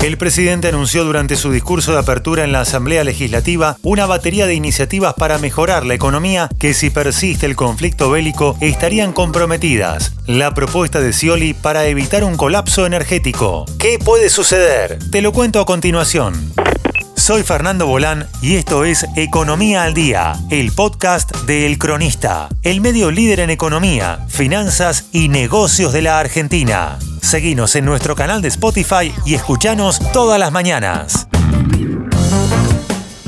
El presidente anunció durante su discurso de apertura en la Asamblea Legislativa una batería de iniciativas para mejorar la economía que si persiste el conflicto bélico estarían comprometidas. La propuesta de Scioli para evitar un colapso energético. ¿Qué puede suceder? Te lo cuento a continuación. Soy Fernando Bolán y esto es Economía al Día, el podcast de El Cronista, el medio líder en economía, finanzas y negocios de la Argentina. Seguinos en nuestro canal de Spotify y escuchanos todas las mañanas.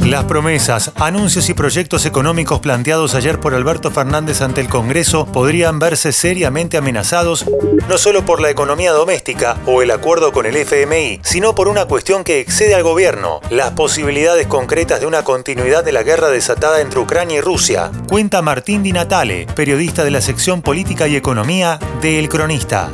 Las promesas, anuncios y proyectos económicos planteados ayer por Alberto Fernández ante el Congreso podrían verse seriamente amenazados no solo por la economía doméstica o el acuerdo con el FMI, sino por una cuestión que excede al gobierno, las posibilidades concretas de una continuidad de la guerra desatada entre Ucrania y Rusia. Cuenta Martín Di Natale, periodista de la sección Política y Economía de El Cronista.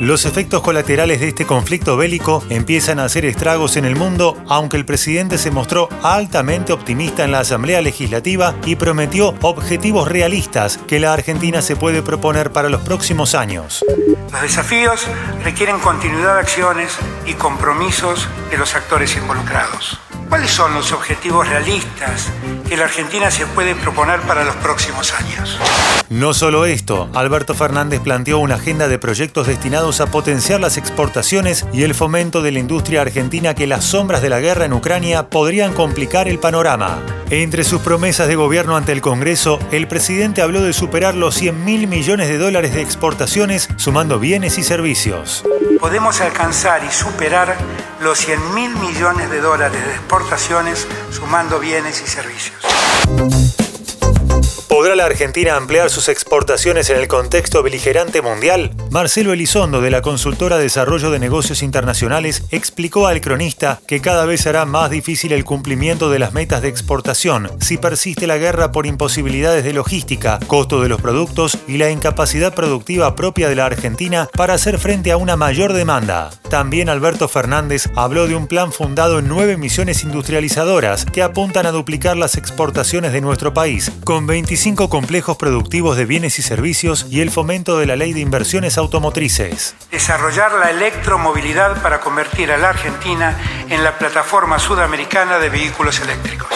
Los efectos colaterales de este conflicto bélico empiezan a hacer estragos en el mundo, aunque el presidente se mostró altamente optimista en la Asamblea Legislativa y prometió objetivos realistas que la Argentina se puede proponer para los próximos años. Los desafíos requieren continuidad de acciones y compromisos de los actores involucrados. ¿Cuáles son los objetivos realistas que la Argentina se puede proponer para los próximos años? No solo esto, Alberto Fernández planteó una agenda de proyectos destinados a potenciar las exportaciones y el fomento de la industria argentina que las sombras de la guerra en Ucrania podrían complicar el panorama. Entre sus promesas de gobierno ante el Congreso, el presidente habló de superar los 100 mil millones de dólares de exportaciones, sumando bienes y servicios. Podemos alcanzar y superar los 100 mil millones de dólares de exportaciones sumando bienes y servicios. ¿Podrá la Argentina ampliar sus exportaciones en el contexto beligerante mundial? Marcelo Elizondo, de la consultora Desarrollo de Negocios Internacionales, explicó al cronista que cada vez será más difícil el cumplimiento de las metas de exportación si persiste la guerra por imposibilidades de logística, costo de los productos y la incapacidad productiva propia de la Argentina para hacer frente a una mayor demanda. También Alberto Fernández habló de un plan fundado en nueve misiones industrializadoras que apuntan a duplicar las exportaciones de nuestro país, con 25 complejos productivos de bienes y servicios y el fomento de la ley de inversiones Desarrollar la electromovilidad para convertir a la Argentina en la plataforma sudamericana de vehículos eléctricos.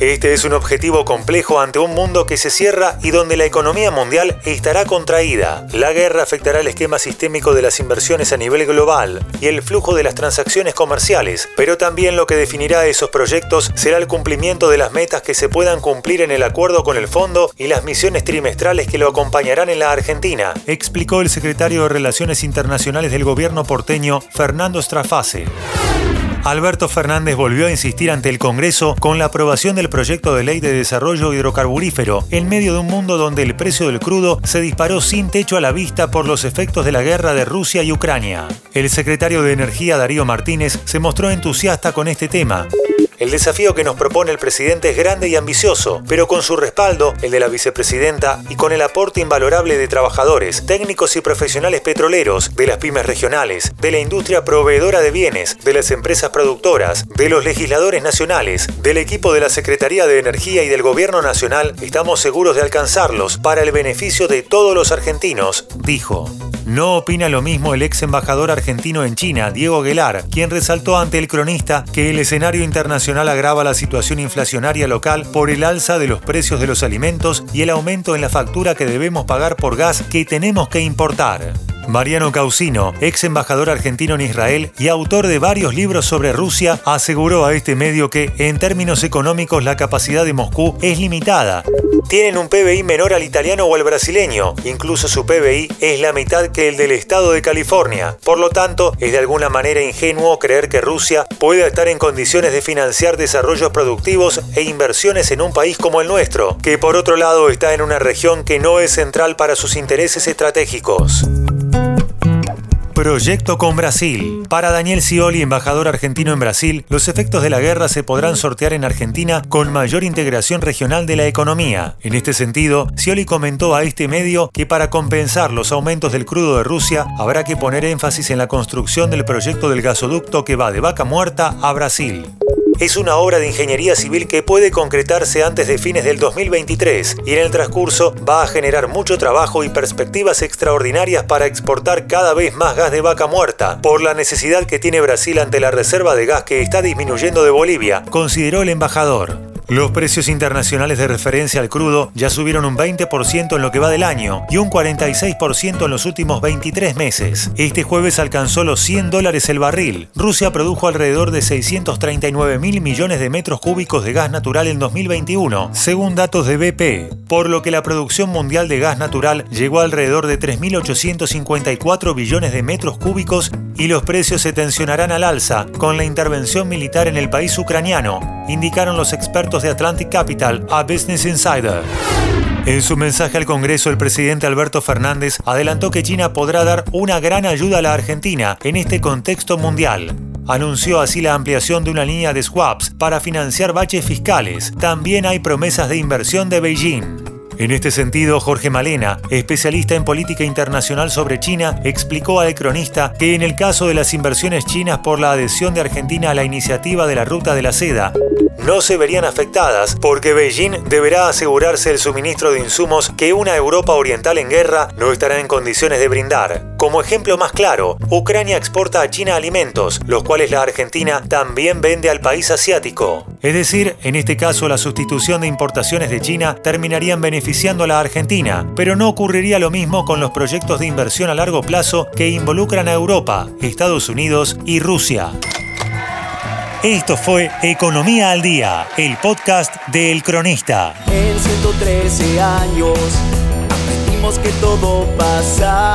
Este es un objetivo complejo ante un mundo que se cierra y donde la economía mundial estará contraída. La guerra afectará el esquema sistémico de las inversiones a nivel global y el flujo de las transacciones comerciales, pero también lo que definirá esos proyectos será el cumplimiento de las metas que se puedan cumplir en el acuerdo con el fondo y las misiones trimestrales que lo acompañarán en la Argentina, explicó el secretario de Relaciones Internacionales del gobierno porteño, Fernando Strafase. Alberto Fernández volvió a insistir ante el Congreso con la aprobación del proyecto de ley de desarrollo hidrocarburífero, en medio de un mundo donde el precio del crudo se disparó sin techo a la vista por los efectos de la guerra de Rusia y Ucrania. El secretario de Energía Darío Martínez se mostró entusiasta con este tema. El desafío que nos propone el presidente es grande y ambicioso, pero con su respaldo, el de la vicepresidenta, y con el aporte invalorable de trabajadores, técnicos y profesionales petroleros, de las pymes regionales, de la industria proveedora de bienes, de las empresas productoras, de los legisladores nacionales, del equipo de la Secretaría de Energía y del Gobierno Nacional, estamos seguros de alcanzarlos para el beneficio de todos los argentinos, dijo. No opina lo mismo el ex embajador argentino en China, Diego Aguilar, quien resaltó ante el cronista que el escenario internacional agrava la situación inflacionaria local por el alza de los precios de los alimentos y el aumento en la factura que debemos pagar por gas que tenemos que importar. Mariano Causino, ex embajador argentino en Israel y autor de varios libros sobre Rusia, aseguró a este medio que, en términos económicos, la capacidad de Moscú es limitada. Tienen un PBI menor al italiano o al brasileño, incluso su PBI es la mitad que el del estado de California. Por lo tanto, es de alguna manera ingenuo creer que Rusia pueda estar en condiciones de financiar desarrollos productivos e inversiones en un país como el nuestro, que por otro lado está en una región que no es central para sus intereses estratégicos. Proyecto con Brasil. Para Daniel Scioli, embajador argentino en Brasil, los efectos de la guerra se podrán sortear en Argentina con mayor integración regional de la economía. En este sentido, Scioli comentó a este medio que para compensar los aumentos del crudo de Rusia habrá que poner énfasis en la construcción del proyecto del gasoducto que va de Vaca Muerta a Brasil. Es una obra de ingeniería civil que puede concretarse antes de fines del 2023 y en el transcurso va a generar mucho trabajo y perspectivas extraordinarias para exportar cada vez más gas de vaca muerta, por la necesidad que tiene Brasil ante la reserva de gas que está disminuyendo de Bolivia, consideró el embajador. Los precios internacionales de referencia al crudo ya subieron un 20% en lo que va del año y un 46% en los últimos 23 meses. Este jueves alcanzó los 100 dólares el barril. Rusia produjo alrededor de 639 mil millones de metros cúbicos de gas natural en 2021, según datos de BP, por lo que la producción mundial de gas natural llegó alrededor de 3.854 billones de metros cúbicos y los precios se tensionarán al alza con la intervención militar en el país ucraniano, indicaron los expertos de Atlantic Capital a Business Insider. En su mensaje al Congreso, el presidente Alberto Fernández adelantó que China podrá dar una gran ayuda a la Argentina en este contexto mundial. Anunció así la ampliación de una línea de swaps para financiar baches fiscales. También hay promesas de inversión de Beijing. En este sentido, Jorge Malena, especialista en política internacional sobre China, explicó al cronista que en el caso de las inversiones chinas por la adhesión de Argentina a la iniciativa de la Ruta de la Seda, no se verían afectadas porque Beijing deberá asegurarse el suministro de insumos que una Europa oriental en guerra no estará en condiciones de brindar. Como ejemplo más claro, Ucrania exporta a China alimentos, los cuales la Argentina también vende al país asiático. Es decir, en este caso la sustitución de importaciones de China terminarían beneficiando a la Argentina, pero no ocurriría lo mismo con los proyectos de inversión a largo plazo que involucran a Europa, Estados Unidos y Rusia. Esto fue Economía al Día, el podcast de El Cronista. En 113 años aprendimos que todo pasa.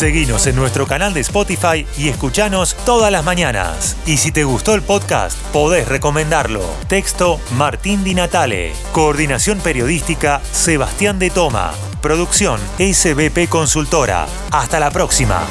Seguinos en nuestro canal de Spotify y escuchanos todas las mañanas. Y si te gustó el podcast, podés recomendarlo. Texto Martín Di Natale. Coordinación periodística Sebastián de Toma. Producción SBP Consultora. Hasta la próxima.